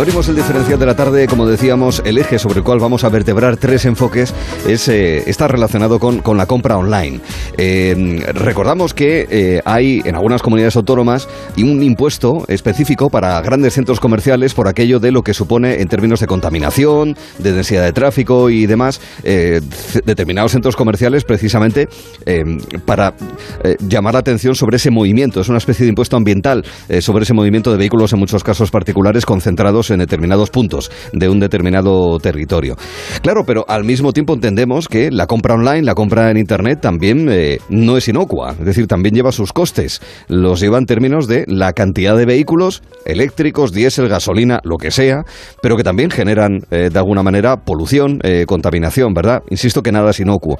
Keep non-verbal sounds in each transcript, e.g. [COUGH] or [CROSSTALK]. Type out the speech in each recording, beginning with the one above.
Abrimos el diferencial de la tarde, como decíamos, el eje sobre el cual vamos a vertebrar tres enfoques es, eh, está relacionado con, la compra online. Eh, recordamos que eh, hay en algunas comunidades autónomas un impuesto específico para grandes centros comerciales por aquello de lo que supone en términos de contaminación, de densidad de tráfico y demás, determinados centros comerciales precisamente para llamar la atención sobre ese movimiento. Es una especie de impuesto ambiental sobre ese movimiento de vehículos en muchos casos particulares concentrados en determinados puntos de un determinado territorio. Claro, pero al mismo tiempo entendemos que la compra online, la compra en Internet también eh, no es inocua, es decir, también lleva sus costes. Los lleva en términos de la cantidad de vehículos eléctricos, diésel, gasolina, lo que sea, pero que también generan eh, de alguna manera polución, eh, contaminación, ¿verdad? Insisto que nada es inocuo.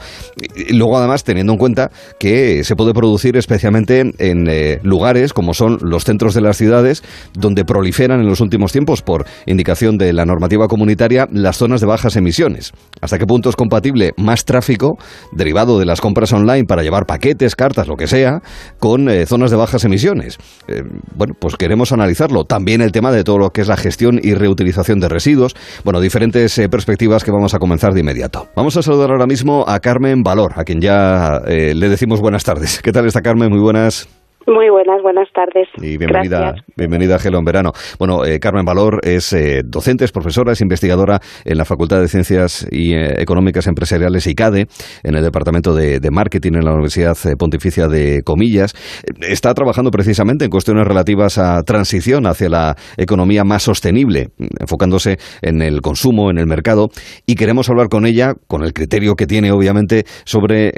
Y luego además teniendo en cuenta que se puede producir especialmente en lugares como son los centros de las ciudades donde proliferan en los últimos tiempos por indicación de la normativa comunitaria, las zonas de bajas emisiones. ¿Hasta qué punto es compatible más tráfico derivado de las compras online para llevar paquetes, cartas, lo que sea, con eh, zonas de bajas emisiones? Eh, bueno, pues queremos analizarlo. También el tema de todo lo que es la gestión y reutilización de residuos. Bueno, diferentes eh, perspectivas que vamos a comenzar de inmediato. Vamos a saludar ahora mismo a Carmen Valor, a quien ya le decimos buenas tardes. ¿Qué tal está Carmen? Muy buenas. Muy buenas, buenas tardes. Y bienvenida, bienvenida a Gelo en Verano. Bueno, eh, Carmen Valor es eh, docente, es profesora, es investigadora en la Facultad de Ciencias y, eh, Económicas Empresariales ICADE, en el Departamento de, Marketing en la Universidad Pontificia de Comillas. Está trabajando precisamente en cuestiones relativas a transición hacia la economía más sostenible, enfocándose en el consumo, en el mercado, y queremos hablar con ella, con el criterio que tiene, obviamente, sobre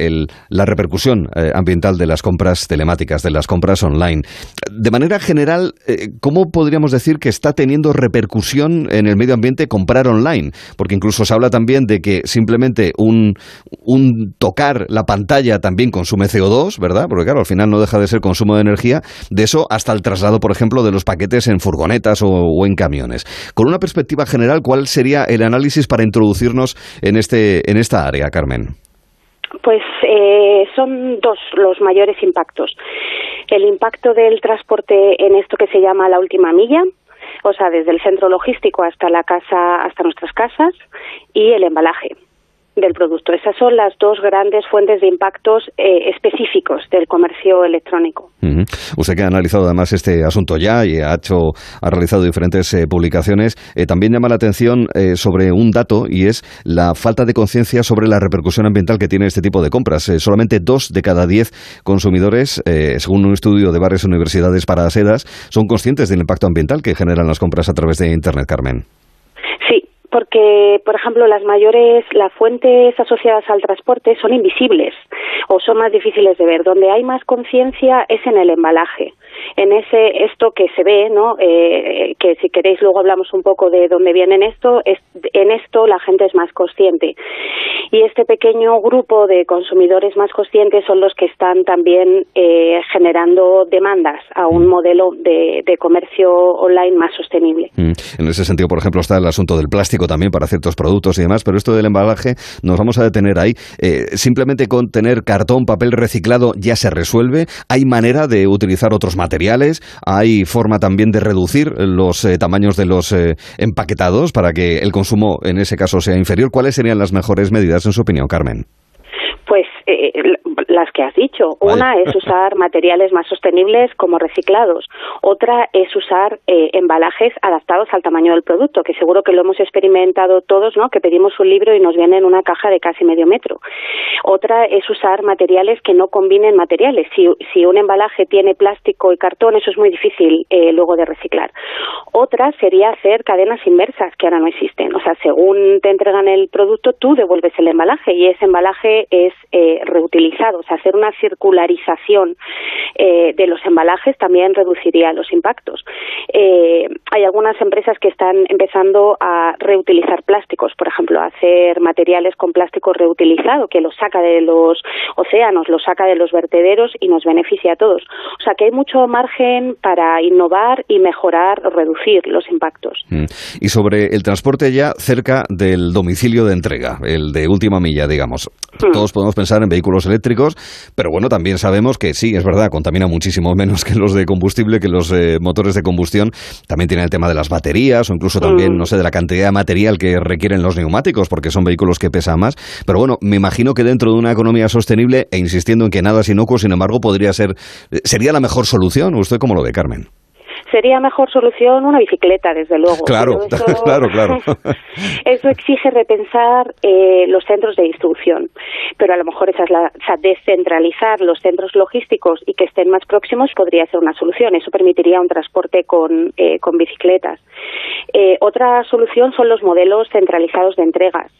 la repercusión ambiental de las compras telemáticas, de las compras online. De manera general, eh, ¿cómo podríamos decir que está teniendo repercusión en el medio ambiente comprar online? Porque incluso se habla también de que simplemente un, tocar la pantalla también consume CO2, ¿verdad? Porque claro, al final no deja de ser consumo de energía. De eso hasta el traslado, por ejemplo, de los paquetes en furgonetas o, en camiones. Con una perspectiva general, ¿cuál sería el análisis para introducirnos en, este, en esta área, Carmen? Pues eh, son dos los mayores impactos. El impacto del transporte en esto que se llama la última milla, o sea, desde el centro logístico hasta la casa, hasta nuestras casas, y el embalaje del producto. Esas son las dos grandes fuentes de impactos eh, específicos del comercio electrónico. Usted que ha analizado además este asunto ya y ha hecho, ha realizado diferentes eh, publicaciones, eh, también llama la atención sobre un dato y es la falta de conciencia sobre la repercusión ambiental que tiene este tipo de compras. solamente dos de cada diez consumidores, según un estudio de varias universidades para sedas, son conscientes del impacto ambiental que generan las compras a través de Internet, Carmen porque, por ejemplo, las mayores, las fuentes asociadas al transporte son invisibles o son más difíciles de ver. Donde hay más conciencia es en el embalaje en ese esto que se ve, ¿no? Eh, que si queréis luego hablamos un poco de dónde viene esto, es, en esto la gente es más consciente. Y este pequeño grupo de consumidores más conscientes son los que están también eh, generando demandas a un modelo de, comercio online más sostenible. Mm. En ese sentido, por ejemplo, está el asunto del plástico también para ciertos productos y demás, pero esto del embalaje nos vamos a detener ahí. Eh, simplemente con tener cartón, papel reciclado ya se resuelve. Hay manera de utilizar otros materiales materiales, hay forma también de reducir los eh, tamaños de los eh, empaquetados para que el consumo en ese caso sea inferior. ¿Cuáles serían las mejores medidas en su opinión, Carmen? Pues eh, las que has dicho. Una es [LAUGHS] usar materiales más sostenibles como reciclados. Otra es usar eh, embalajes adaptados al tamaño del producto, que seguro que lo hemos experimentado todos, ¿no? Que pedimos un libro y nos viene en una caja de casi medio metro. Otra es usar materiales que no combinen materiales. Si, si un embalaje tiene plástico y cartón, eso es muy difícil eh, luego de reciclar. Otra sería hacer cadenas inversas, que ahora no existen. O sea, según te entregan el producto, tú devuelves el embalaje y ese embalaje es eh, reutilizado hacer una circularización eh, de los embalajes también reduciría los impactos. Eh, hay algunas empresas que están empezando a reutilizar plásticos, por ejemplo, a hacer materiales con plástico reutilizado, que los saca de los océanos, los saca de los vertederos y nos beneficia a todos. O sea que hay mucho margen para innovar y mejorar, reducir reducir los impactos. Mm. Y sobre el transporte ya cerca del domicilio de entrega, el de última milla, digamos. Mm. Todos podemos pensar en vehículos eléctricos, pero bueno, también sabemos que sí, es verdad, contamina muchísimo menos que los de combustible, que los eh, motores de combustión. También tiene el tema de las baterías o incluso también, no sé, de la cantidad de material que requieren los neumáticos, porque son vehículos que pesan más. Pero bueno, me imagino que dentro de una economía sostenible, e insistiendo en que nada es inocuo, sin embargo, podría ser, eh, sería la mejor solución. ¿Usted cómo lo ve, Carmen? Sería mejor solución una bicicleta, desde luego. Claro, [LAUGHS] claro, claro. [LAUGHS] Eso exige repensar eh, los centros de distribución, pero a lo mejor esa es la, o sea, descentralizar los centros logísticos y que estén más próximos podría ser una solución. Eso permitiría un transporte con, eh, con bicicletas. Eh, otra solución son los modelos centralizados de entregas.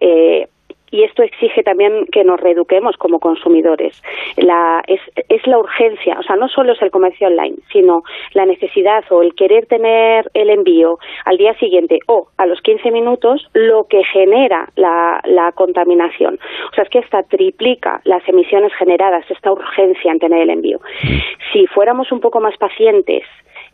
Eh, y esto exige también que nos reeduquemos como consumidores. La, es, es, la urgencia, o sea, no solo es el comercio online, sino la necesidad o el querer tener el envío al día siguiente o a los 15 minutos, lo que genera la, la contaminación. O sea, es que hasta triplica las emisiones generadas, esta urgencia en tener el envío. Si fuéramos un poco más pacientes,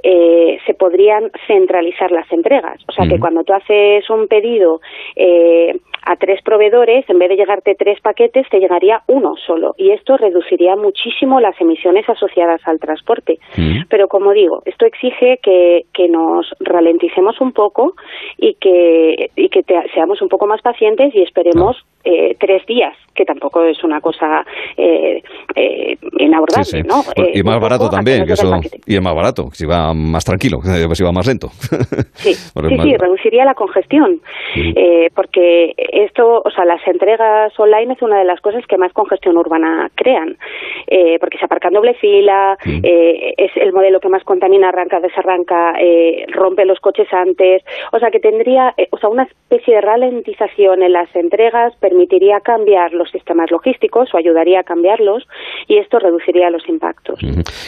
eh, se podrían centralizar las entregas. O sea, que cuando tú haces un pedido eh, a tres proveedores, en vez de llegarte tres paquetes, te llegaría uno solo. Y esto reduciría muchísimo las emisiones asociadas al transporte. Pero como digo, esto exige que, que nos ralenticemos un poco y que, y que seamos un poco más pacientes y esperemos eh, tres días, que tampoco es una cosa eh, eh, inabordable, ¿no? y más barato también, que eso, y es más barato, si va más tranquilo, [LAUGHS] si va más lento. [LAUGHS] Sí, sí, sí, reduciría la congestión, porque esto, o sea, las entregas online es una de las cosas que más congestión urbana crean, porque se aparca en doble fila, es el modelo que más contamina, arranca, desarranca, rompe los coches antes, o sea, que tendría, o sea, una especie de ralentización en las entregas, permitiría cambiar los sistemas logísticos o ayudaría a cambiarlos y esto reduciría los impactos.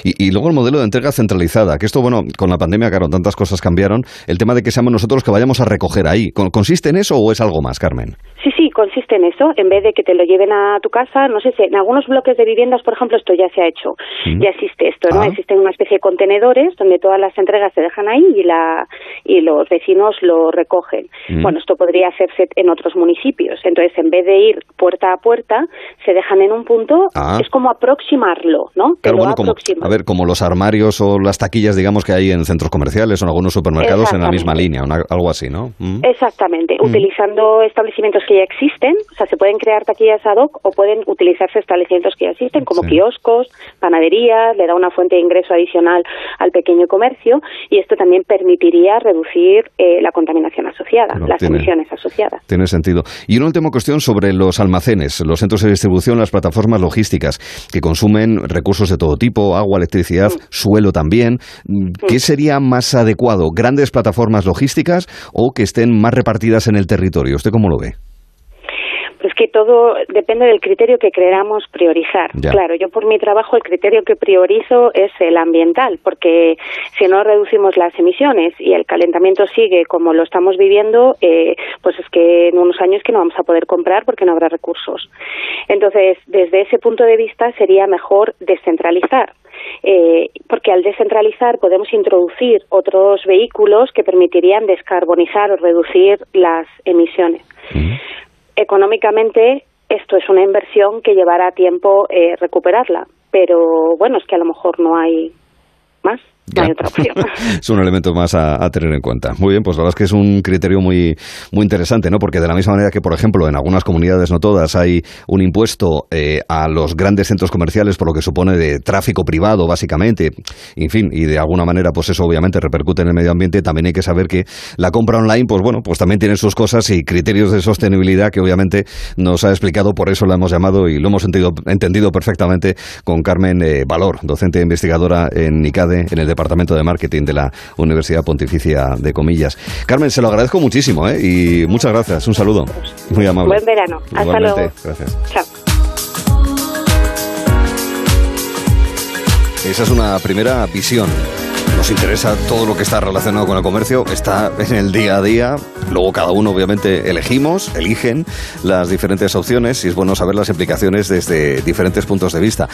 y, luego el modelo de entrega centralizada, que esto, bueno, con la pandemia, claro, tantas cosas cambiaron. El tema de que seamos nosotros los que vayamos a recoger ahí, ¿consiste en eso o es algo más, Carmen? Sí, sí, consiste en eso. En vez de que te lo lleven a tu casa, no sé si en algunos bloques de viviendas, por ejemplo, esto ya se ha hecho. Ya existe esto, ¿no? Ah. Existen una especie de contenedores donde todas las entregas se dejan ahí y, la, y los vecinos lo recogen. Bueno, esto podría hacerse en otros municipios. Entonces, en vez de ir puerta a puerta, se dejan en un punto, ah. es como aproximarlo, ¿no? Claro, bueno, como, a ver, como los armarios o las taquillas, digamos, que hay en centros comerciales o en algunos supermercados en la misma línea, algo así, ¿no? Exactamente, utilizando establecimientos que ya existen, o sea, se pueden crear taquillas ad hoc o pueden utilizarse establecimientos que ya existen, como kioscos, panaderías, le da una fuente de ingreso adicional al pequeño comercio y esto también permitiría reducir eh, la contaminación asociada, las emisiones asociadas. Tiene sentido. Y una última cuestión sobre los almacenes, los centros de distribución, las plataformas logísticas que consumen recursos de todo tipo, agua, electricidad, mm. suelo también. ¿Qué mm. sería más adecuado? ¿Grandes plataformas logísticas o que estén más repartidas en el territorio? ¿Usted cómo lo ve? Que todo depende del criterio que queramos priorizar. Claro, yo por mi trabajo el criterio que priorizo es el ambiental, porque si no reducimos las emisiones y el calentamiento sigue como lo estamos viviendo, eh, pues es que en unos años que no vamos a poder comprar porque no habrá recursos. Entonces, desde ese punto de vista sería mejor descentralizar. Eh, porque al descentralizar podemos introducir otros vehículos que permitirían descarbonizar o reducir las emisiones económicamente esto es una inversión que llevará tiempo eh, recuperarla, pero bueno, es que a lo mejor no hay más otra opción. [LAUGHS] es un elemento más a, tener en cuenta. Muy bien, pues la verdad es que es un criterio muy, muy interesante, ¿no? Porque de la misma manera que, por ejemplo, en algunas comunidades, no todas, hay un impuesto eh, a los grandes centros comerciales por lo que supone de tráfico privado, básicamente, en fin, y de alguna manera, pues eso obviamente repercute en el medio ambiente, también hay que saber que la compra online, pues bueno, pues también tiene sus cosas y criterios de sostenibilidad que obviamente nos ha explicado, por eso la hemos llamado y lo hemos entendido perfectamente con Carmen eh, Valor, docente e investigadora en ICADE, en el Departamento de Marketing de la Universidad Pontificia de Comillas. Carmen, se lo agradezco muchísimo ¿eh? y muchas gracias. Un saludo. Muy amable. Buen verano. Hasta luego. Gracias. Chao. Esa es una primera visión nos interesa todo lo que está relacionado con el comercio, está en el día a día. Luego cada uno obviamente elegimos, eligen las diferentes opciones y es bueno saber las implicaciones desde diferentes puntos de vista.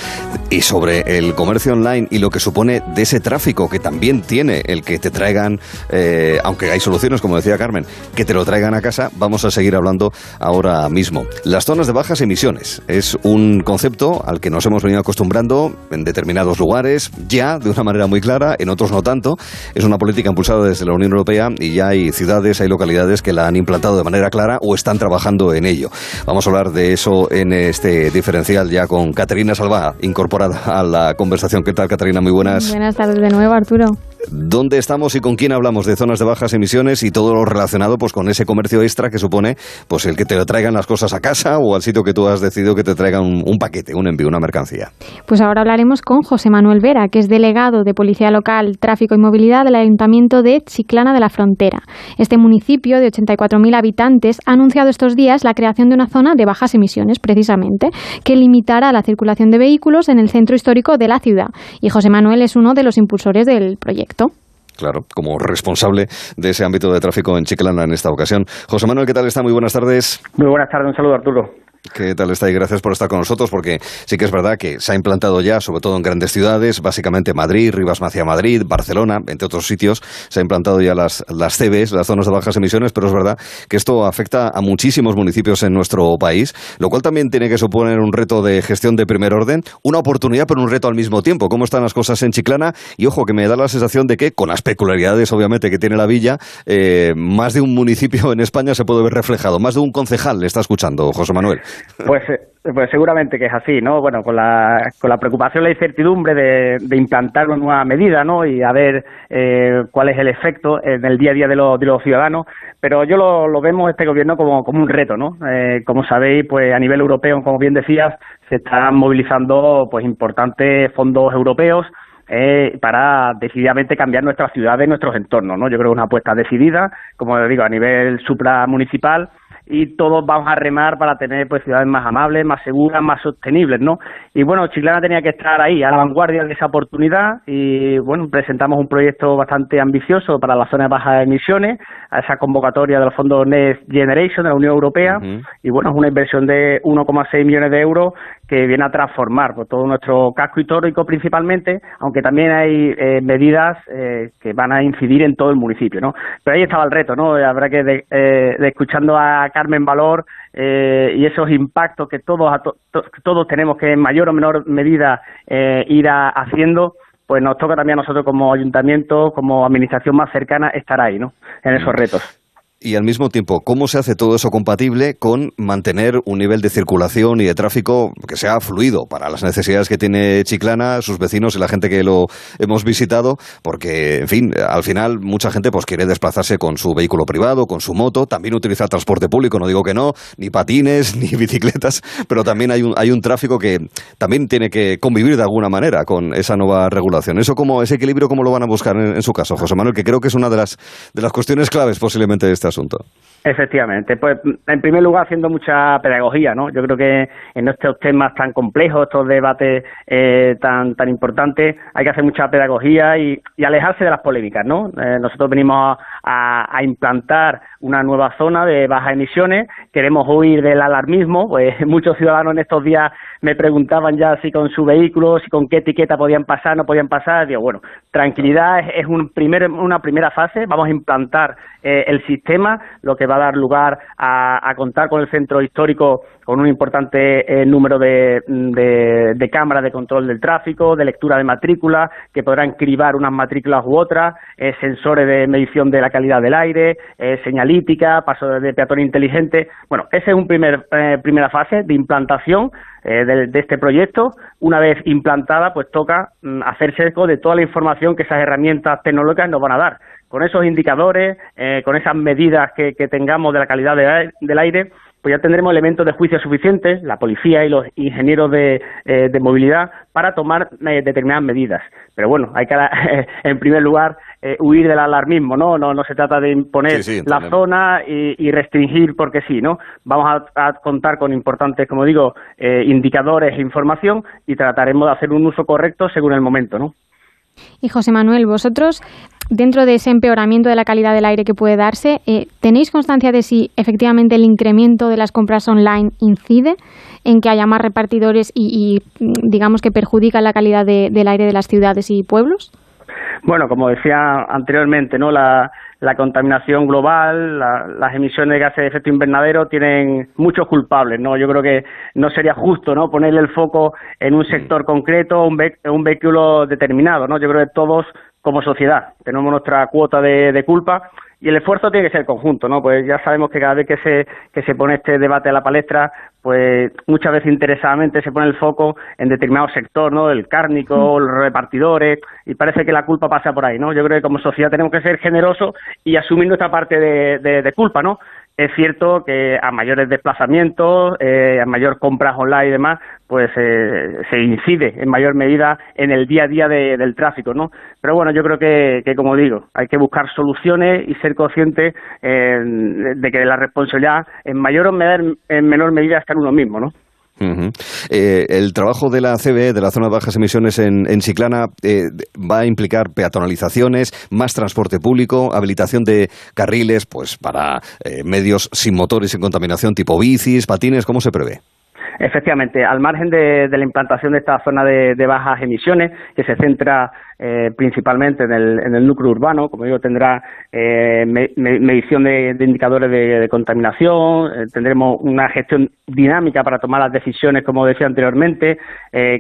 Y sobre el comercio online y lo que supone de ese tráfico que también tiene el que te traigan, eh, aunque hay soluciones, como decía Carmen, que te lo traigan a casa, vamos a seguir hablando ahora mismo. Las zonas de bajas emisiones es un concepto al que nos hemos venido acostumbrando en determinados lugares, ya de una manera muy clara, en otros no tanto. Es una política impulsada desde la Unión Europea y ya hay ciudades, hay localidades que la han implantado de manera clara o están trabajando en ello. Vamos a hablar de eso en este diferencial ya con Caterina Salva, incorporada a la conversación. ¿Qué tal, Caterina? Muy buenas. Buenas tardes de nuevo, Arturo. ¿Dónde estamos y con quién hablamos de zonas de bajas emisiones y todo lo relacionado pues con ese comercio extra que supone pues el que te traigan las cosas a casa o al sitio que tú has decidido que te traigan un, paquete, un envío, una mercancía? Pues ahora hablaremos con José Manuel Vera, que es delegado de Policía Local, Tráfico y Movilidad del Ayuntamiento de Chiclana de la Frontera. Este municipio de 84.000 habitantes ha anunciado estos días la creación de una zona de bajas emisiones, precisamente, que limitará la circulación de vehículos en el centro histórico de la ciudad. Y José Manuel es uno de los impulsores del proyecto. Claro, como responsable de ese ámbito de tráfico en Chiclana en esta ocasión. José Manuel, ¿qué tal está? Muy buenas tardes. Muy buenas tardes, un saludo Arturo. ¿Qué tal está? Y gracias por estar con nosotros, porque sí que es verdad que se ha implantado ya, sobre todo en grandes ciudades, básicamente Madrid, Rivas Macia Madrid, Barcelona, entre otros sitios, se ha implantado ya las, las CBs, las zonas de bajas emisiones, pero es verdad que esto afecta a muchísimos municipios en nuestro país, lo cual también tiene que suponer un reto de gestión de primer orden, una oportunidad, pero un reto al mismo tiempo. ¿Cómo están las cosas en Chiclana? Y ojo, que me da la sensación de que, con las peculiaridades obviamente que tiene la villa, eh, más de un municipio en España se puede ver reflejado, más de un concejal le está escuchando, José Manuel. Pues eh, pues seguramente que es así, ¿no? Bueno, con la, con la preocupación la incertidumbre de, implantar una nueva medida, ¿no? Y a ver eh, cuál es el efecto en el día a día de, los, ciudadanos. Pero yo lo, lo vemos este gobierno como, como un reto, ¿no? Eh, como sabéis, pues a nivel europeo, como bien decías, se están movilizando pues importantes fondos europeos eh, para decididamente cambiar nuestras ciudades, nuestros entornos, ¿no? Yo creo que es una apuesta decidida, como digo, a nivel supramunicipal y todos vamos a remar para tener pues ciudades más amables, más seguras, más sostenibles, ¿no? Y bueno, Chiclana tenía que estar ahí, a la vanguardia de esa oportunidad y bueno, presentamos un proyecto bastante ambicioso para la zona de bajas emisiones, a esa convocatoria del fondo Next Generation de la Unión Europea y bueno, es una inversión de 1,6 millones de euros que viene a transformar pues, todo nuestro casco histórico principalmente, aunque también hay eh, medidas eh, que van a incidir en todo el municipio, ¿no? Pero ahí estaba el reto, ¿no? Habrá que, de, eh, escuchando a Carmen Valor y esos impactos que todos, todos tenemos que en mayor o menor medida ir haciendo, pues nos toca también a nosotros como ayuntamiento, como administración más cercana, estar ahí, ¿no? En esos retos y al mismo tiempo, ¿cómo se hace todo eso compatible con mantener un nivel de circulación y de tráfico que sea fluido para las necesidades que tiene Chiclana, sus vecinos y la gente que lo hemos visitado? Porque, en fin, al final mucha gente pues quiere desplazarse con su vehículo privado, con su moto, también utilizar transporte público, no digo que no, ni patines, [LAUGHS] ni bicicletas, pero también hay un, hay un tráfico que también tiene que convivir de alguna manera con esa nueva regulación. Eso como, ese equilibrio, ¿cómo lo van a buscar en, en su caso, José Manuel? Que creo que es una de las, de las cuestiones claves posiblemente de esta asunto. Efectivamente, pues en primer lugar haciendo mucha pedagogía, ¿no? Yo creo que en estos temas tan complejos, estos debates eh, tan tan importantes, hay que hacer mucha pedagogía y, alejarse de las polémicas, ¿no? Eh, nosotros venimos a, implantar una nueva zona de bajas emisiones, queremos huir del alarmismo, pues [LAUGHS] muchos ciudadanos en estos días me preguntaban ya si con su vehículo, si con qué etiqueta podían pasar, no podían pasar, digo, bueno, tranquilidad es, un primer, una primera fase, vamos a implantar eh, el sistema, lo que va a dar lugar a, contar con el centro histórico con un importante eh, número de, de, cámaras de control del tráfico, de lectura de matrícula, que podrán cribar unas matrículas u otras, eh, sensores de medición de la calidad del aire, señalítica, paso de, peatón inteligente. Bueno, esa es una primer, primera fase de implantación de, este proyecto. Una vez implantada, pues toca mm, hacerse eco de toda la información que esas herramientas tecnológicas nos van a dar con esos indicadores, eh, con esas medidas que, tengamos de la calidad del aire, pues ya tendremos elementos de juicio suficientes, la policía y los ingenieros de, eh, movilidad, para tomar eh, determinadas medidas. Pero bueno, hay que, [LAUGHS] en primer lugar, huir del alarmismo, ¿no? No, no se trata de imponer la zona y, restringir porque sí, ¿no? Vamos a, contar con importantes, como digo, indicadores e información y trataremos de hacer un uso correcto según el momento, ¿no? Y José Manuel, vosotros, dentro de ese empeoramiento de la calidad del aire que puede darse, eh, ¿tenéis constancia de si efectivamente el incremento de las compras online incide en que haya más repartidores y, digamos que perjudica la calidad del aire de las ciudades y pueblos? Bueno, como decía anteriormente, ¿no? La, la contaminación global, las emisiones de gases de efecto invernadero tienen muchos culpables, ¿no? Yo creo que no sería justo, ¿no? Ponerle el foco en un sector concreto, un, un vehículo determinado, ¿no? Yo creo que todos como sociedad tenemos nuestra cuota de, de culpa y el esfuerzo tiene que ser conjunto, ¿no? Pues ya sabemos que cada vez que se, que se pone este debate a la palestra, pues muchas veces interesadamente se pone el foco en determinado sector, ¿no? El cárnico, mm. los repartidores, y parece que la culpa pasa por ahí, ¿no? Yo creo que como sociedad tenemos que ser generosos y asumir nuestra parte de, de culpa, ¿no? Es cierto que a mayores desplazamientos, eh, a mayor compras online y demás, pues eh, se incide en mayor medida en el día a día del tráfico, ¿no? Pero bueno, yo creo que, como digo, hay que buscar soluciones y ser consciente eh, de que la responsabilidad en mayor o en menor medida está en uno mismo, ¿no? Eh, el trabajo de la CBE, de la zona de bajas emisiones en, en Chiclana, eh, va a implicar peatonalizaciones, más transporte público, habilitación de carriles pues para eh, medios sin motores, sin contaminación, tipo bicis, patines, ¿cómo se prevé? Efectivamente, al margen de, la implantación de esta zona de, bajas emisiones, que se centra eh, principalmente en el, núcleo urbano, como digo, tendrá eh, medición de, indicadores de, contaminación, eh, tendremos una gestión dinámica para tomar las decisiones, como decía anteriormente,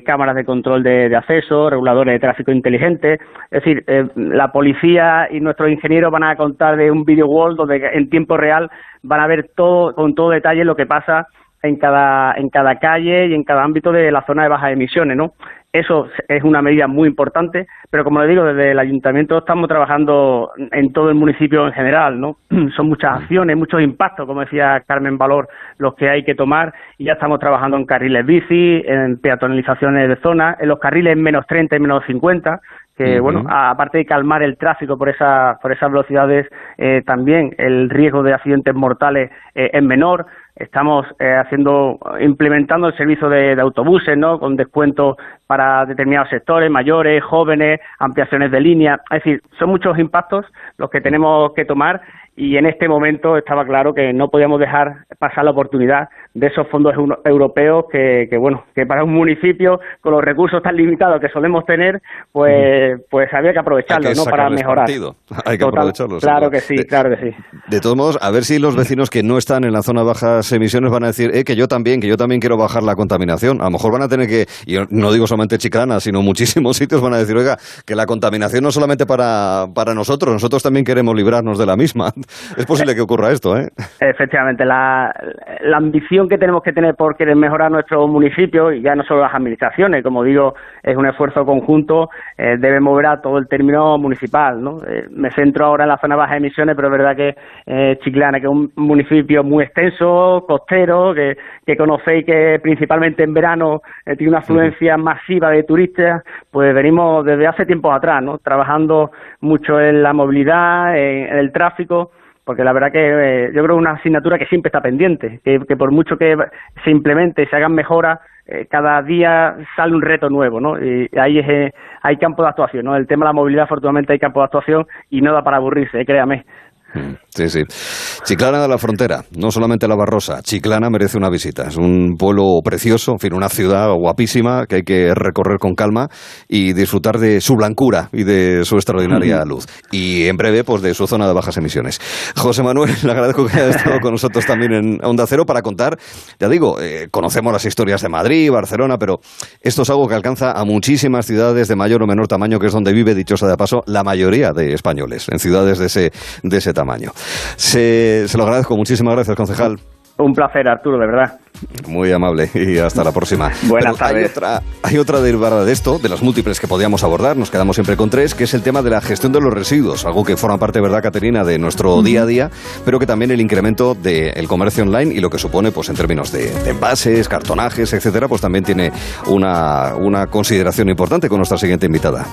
cámaras de control de, acceso, reguladores de tráfico inteligente. Es decir, la policía y nuestros ingenieros van a contar de un video wall donde en tiempo real van a ver todo con todo detalle lo que pasa en cada, en cada calle y en cada ámbito de la zona de bajas emisiones, ¿no? Eso es una medida muy importante, pero como le digo, desde el ayuntamiento estamos trabajando en todo el municipio en general, ¿no? [CLEARS THROAT] Son muchas acciones, muchos impactos, como decía Carmen Valor, los que hay que tomar y ya estamos trabajando en carriles bici, en peatonalizaciones de zonas, en los carriles menos 30 y menos 50, que bueno, aparte de calmar el tráfico por esa, por esas velocidades, eh, también el riesgo de accidentes mortales eh, es menor. Estamos eh, haciendo, implementando el servicio de, autobuses, ¿no? Con descuentos para determinados sectores, mayores, jóvenes, ampliaciones de línea. Es decir, son muchos impactos los que tenemos que tomar y en este momento estaba claro que no podíamos dejar pasar la oportunidad de esos fondos europeos que, que, bueno que para un municipio con los recursos tan limitados que solemos tener pues pues había que aprovecharlos no para mejorar. [LAUGHS] hay que aprovecharlos claro que sí claro que sí. de todos modos a ver si los vecinos que no están en la zona de bajas emisiones van a decir eh, que yo también que yo también quiero bajar la contaminación a lo mejor van a tener que y no digo solamente Chiclana sino muchísimos [LAUGHS] sitios van a decir oiga que la contaminación no solamente para para nosotros nosotros también queremos librarnos de la misma [LAUGHS] es posible que ocurra esto, ¿eh? Efectivamente, la, ambición que tenemos que tener por querer mejorar nuestro municipio, y ya no solo las administraciones, como digo, es un esfuerzo conjunto, eh, debe mover a todo el término municipal, ¿no? Eh, me centro ahora en la zona de bajas emisiones, pero es verdad que eh, Chiclana, que es un municipio muy extenso, costero, que, que conocéis que principalmente en verano tiene una afluencia masiva de turistas, pues venimos desde hace tiempo atrás, ¿no? Trabajando mucho en la movilidad, en el tráfico, porque la verdad que eh, yo creo que una asignatura que siempre está pendiente, que, por mucho que se implemente, se hagan mejoras, eh, cada día sale un reto nuevo, ¿no? Y ahí es, eh, hay campo de actuación, ¿no? El tema de la movilidad, afortunadamente, hay campo de actuación y no da para aburrirse, créame. Sí, sí. Chiclana de la Frontera, no solamente la Barrosa, Chiclana merece una visita. Es un pueblo precioso, en fin, una ciudad guapísima que hay que recorrer con calma y disfrutar de su blancura y de su extraordinaria luz. Y en breve, pues de su zona de bajas emisiones. José Manuel, le agradezco que haya estado con nosotros también en Onda Cero para contar, ya digo, eh, conocemos las historias de Madrid, Barcelona, pero esto es algo que alcanza a muchísimas ciudades de mayor o menor tamaño, que es donde vive, dichosa de paso, la mayoría de españoles, en ciudades de ese, de ese tamaño. Se, se lo agradezco. Muchísimas gracias, concejal. Un placer, Arturo, de verdad. Muy amable y hasta la próxima. [LAUGHS] Buenas tardes. Hay otra, hay otra derivada de esto, de las múltiples que podíamos abordar, nos quedamos siempre con tres, que es el tema de la gestión de los residuos, algo que forma parte, ¿verdad, Caterina, de nuestro día a día, pero que también el incremento del comercio online y lo que supone, pues en términos de, envases, cartonajes, etcétera, pues también tiene una, una consideración importante con nuestra siguiente invitada.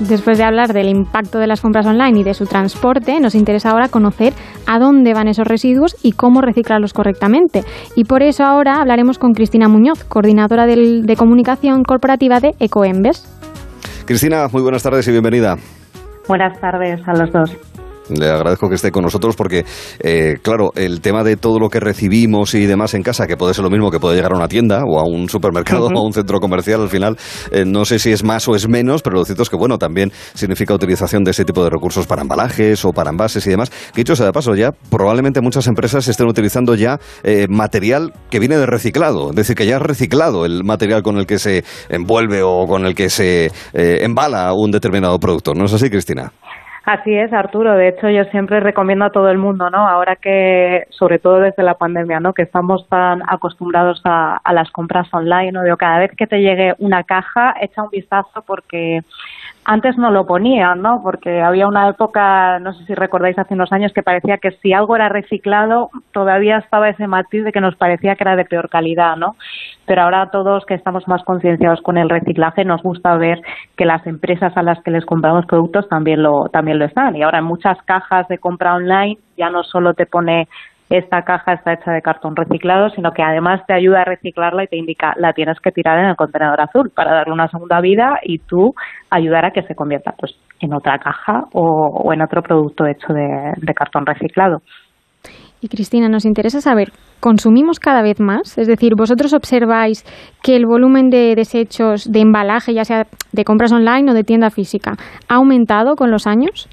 Después de hablar del impacto de las compras online y de su transporte, nos interesa ahora conocer a dónde van esos residuos y cómo reciclarlos correctamente. Y por eso ahora hablaremos con Cristina Muñoz, coordinadora de comunicación corporativa de Ecoembes. Cristina, muy buenas tardes y bienvenida. Buenas tardes a los dos. Le agradezco que esté con nosotros porque, eh, claro, el tema de todo lo que recibimos y demás en casa, que puede ser lo mismo que puede llegar a una tienda o a un supermercado o a un centro comercial, al final, eh, no sé si es más o es menos, pero lo cierto es que, bueno, también significa utilización de ese tipo de recursos para embalajes o para envases y demás. Que dicho sea de paso, ya probablemente muchas empresas estén utilizando ya eh, material que viene de reciclado, es decir, que ya es reciclado el material con el que se envuelve o con el que se embala un determinado producto. ¿No es así, Cristina? Así es, Arturo. De hecho, yo siempre recomiendo a todo el mundo, ¿no? Ahora que, sobre todo desde la pandemia, ¿no? Que estamos tan acostumbrados a, a las compras online, ¿no? Digo, cada vez que te llegue una caja, echa un vistazo porque antes no lo ponían, ¿no? Porque había una época, no sé si recordáis hace unos años, que parecía que si algo era reciclado, todavía estaba ese matiz de que nos parecía que era de peor calidad, ¿no? Pero ahora todos que estamos más concienciados con el reciclaje, nos gusta ver que las empresas a las que les compramos productos también lo, también lo están. Y ahora en muchas cajas de compra online ya no solo te pone esta caja está hecha de cartón reciclado, sino que además te ayuda a reciclarla y te indica la tienes que tirar en el contenedor azul para darle una segunda vida y tú ayudar a que se convierta pues en otra caja o, en otro producto hecho de, cartón reciclado. Y Cristina, nos interesa saber, ¿consumimos cada vez más? Es decir, ¿vosotros observáis que el volumen de desechos de embalaje, ya sea de compras online o de tienda física, ha aumentado con los años?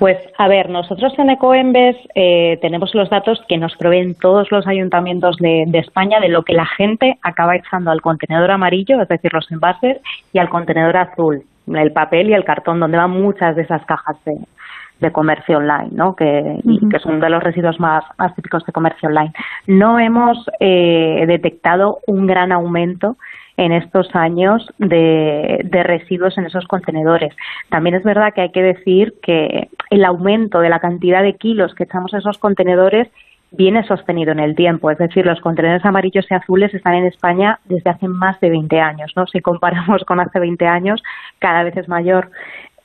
Pues a ver, nosotros en Ecoembes eh, tenemos los datos que nos proveen todos los ayuntamientos de, España de lo que la gente acaba echando al contenedor amarillo, es decir, los envases, y al contenedor azul, el papel y el cartón, donde van muchas de esas cajas de, comercio online, ¿no? que, que son de los residuos más, más típicos de comercio online. No hemos eh, detectado un gran aumento en estos años de, residuos en esos contenedores. También es verdad que hay que decir que el aumento de la cantidad de kilos que echamos en esos contenedores viene sostenido en el tiempo. Es decir, los contenedores amarillos y azules están en España desde hace más de 20 años. ¿no? Si comparamos con hace 20 años, cada vez es mayor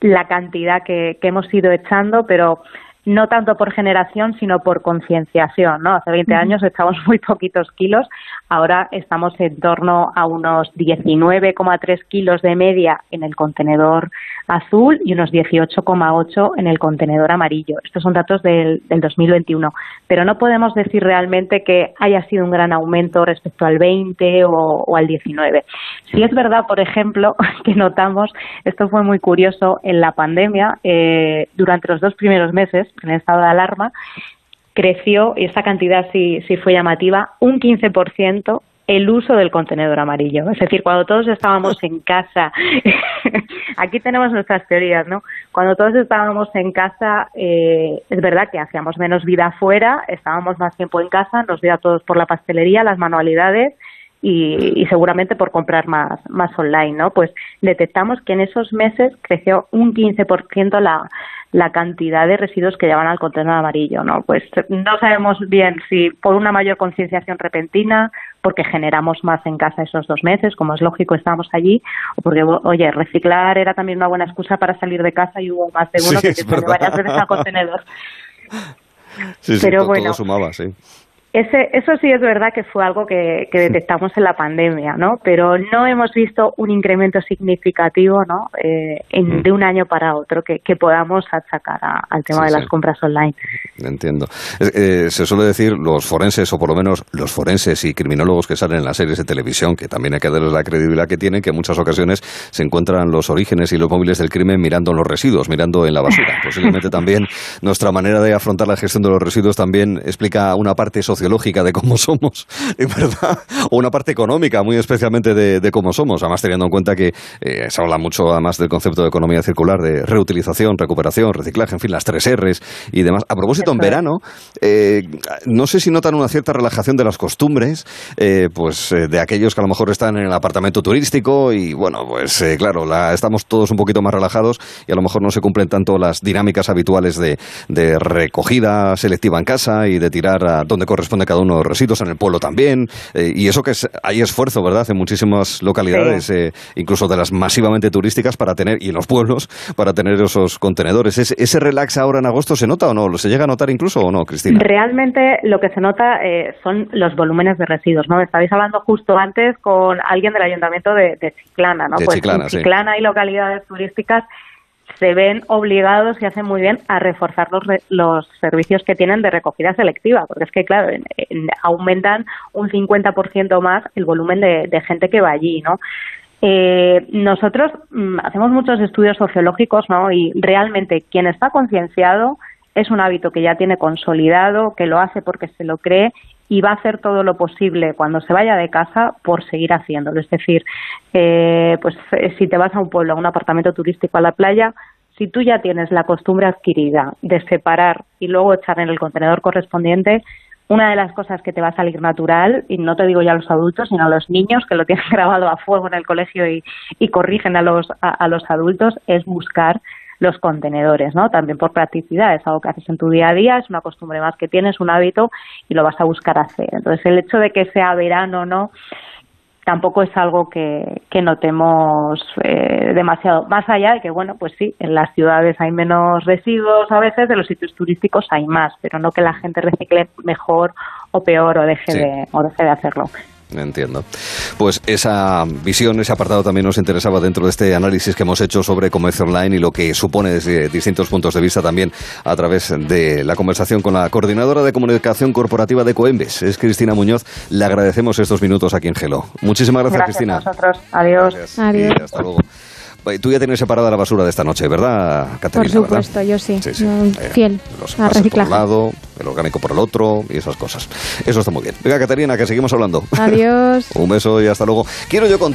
la cantidad que, que hemos ido echando, pero no tanto por generación, sino por concienciación, ¿no? Hace 20 años echamos muy poquitos kilos, ahora estamos en torno a unos 19,3 kilos de media en el contenedor azul y unos 18,8 en el contenedor amarillo. Estos son datos del, del 2021, pero no podemos decir realmente que haya sido un gran aumento respecto al 20 o, al 19. Si es verdad, por ejemplo, [LAUGHS] que notamos, esto fue muy curioso, en la pandemia, eh, durante los dos primeros meses, en estado de alarma, creció, y esta cantidad sí, sí fue llamativa, un 15% el uso del contenedor amarillo. Es decir, cuando todos estábamos en casa, [LAUGHS] aquí tenemos nuestras teorías, ¿no? Cuando todos estábamos en casa, eh, es verdad que hacíamos menos vida afuera, estábamos más tiempo en casa, nos dio a todos por la pastelería, las manualidades, y, y, seguramente por comprar más, más online, ¿no? Pues detectamos que en esos meses creció un 15% la, la cantidad de residuos que llevan al contenedor amarillo, ¿no? Pues no sabemos bien si por una mayor concienciación repentina, porque generamos más en casa esos dos meses, como es lógico, estábamos allí, o porque, oye, reciclar era también una buena excusa para salir de casa y hubo más de uno que se varias veces al contenedor. Sí, Pero bueno, sumaba, sí. Ese, eso sí es verdad que fue algo que, detectamos en la pandemia, ¿no? Pero no hemos visto un incremento significativo, ¿no? Eh, en, mm. de un año para otro que, podamos achacar al tema de las compras online. Entiendo. Eh, se suele decir los forenses, o por lo menos los forenses y criminólogos que salen en las series de televisión, que también hay que darles la credibilidad que tienen, que en muchas ocasiones se encuentran los orígenes y los móviles del crimen mirando los residuos, mirando en la basura. [LAUGHS] Posiblemente también nuestra manera de afrontar la gestión de los residuos también explica una parte social lógica de cómo [LAUGHS] somos, [LAUGHS] ¿verdad? O una parte económica, muy especialmente de, cómo somos, además teniendo en cuenta que eh, se habla mucho además del concepto de economía circular, de reutilización, recuperación, reciclaje, en fin, las tres R's y demás. A propósito, en verano, eh, no sé si notan una cierta relajación de las costumbres, eh, pues de aquellos que a lo mejor están en el apartamento turístico y bueno, pues claro, la, estamos todos un poquito más relajados y a lo mejor no se cumplen tanto las dinámicas habituales de, de recogida selectiva en casa y de tirar a donde corresponde de cada uno de los residuos, en el pueblo también, eh, y eso que hay esfuerzo, ¿verdad?, en muchísimas localidades, eh, incluso de las masivamente turísticas, para tener, y en los pueblos, para tener esos contenedores. ¿Ese, ¿Ese relax ahora en agosto se nota o no? ¿Lo se llega a notar? incluso o no, Cristina? Realmente lo que se nota eh, son los volúmenes de residuos, ¿no? Estabais hablando justo antes con alguien del ayuntamiento de, Chiclana, ¿no? De pues Chiclana, en Chiclana y localidades turísticas se ven obligados y hacen muy bien a reforzar los, los servicios que tienen de recogida selectiva, porque es que, claro, aumentan un 50% más el volumen de, de gente que va allí, ¿no? Eh, nosotros mm, hacemos muchos estudios sociológicos, ¿no? Y realmente quien está concienciado es un hábito que ya tiene consolidado, que lo hace porque se lo cree y va a hacer todo lo posible cuando se vaya de casa por seguir haciéndolo. Es decir, eh, pues eh, si te vas a un pueblo, a un apartamento turístico a la playa, si tú ya tienes la costumbre adquirida de separar y luego echar en el contenedor correspondiente, una de las cosas que te va a salir natural, y no te digo ya a los adultos, sino a los niños que lo tienen [LAUGHS] grabado a fuego en el colegio y, corrigen a los, a, los adultos, es buscar los contenedores, ¿no? También por practicidad, es algo que haces en tu día a día, es una costumbre más que tienes, un hábito y lo vas a buscar hacer. Entonces, el hecho de que sea verano o no, tampoco es algo que, que notemos eh, demasiado. Más allá de que, bueno, pues sí, en las ciudades hay menos residuos a veces, de los sitios turísticos hay más, pero no que la gente recicle mejor o peor o deje, de, o deje de hacerlo. Entiendo. Pues esa visión, ese apartado también nos interesaba dentro de este análisis que hemos hecho sobre comercio online y lo que supone desde distintos puntos de vista también a través de la conversación con la coordinadora de comunicación corporativa de Coembes, es Cristina Muñoz. Le agradecemos estos minutos aquí en Gelo. Muchísimas gracias, Cristina. A vosotros. Adiós. Adiós. hasta luego. Tú ya tienes separada la basura de esta noche, ¿verdad, Caterina? Por supuesto, yo sí. Eh, fiel. Los a por un lado, el orgánico por el otro y esas cosas. Eso está muy bien. Venga, Caterina, que seguimos hablando. Adiós. [LAUGHS] un beso y hasta luego. Quiero yo contar.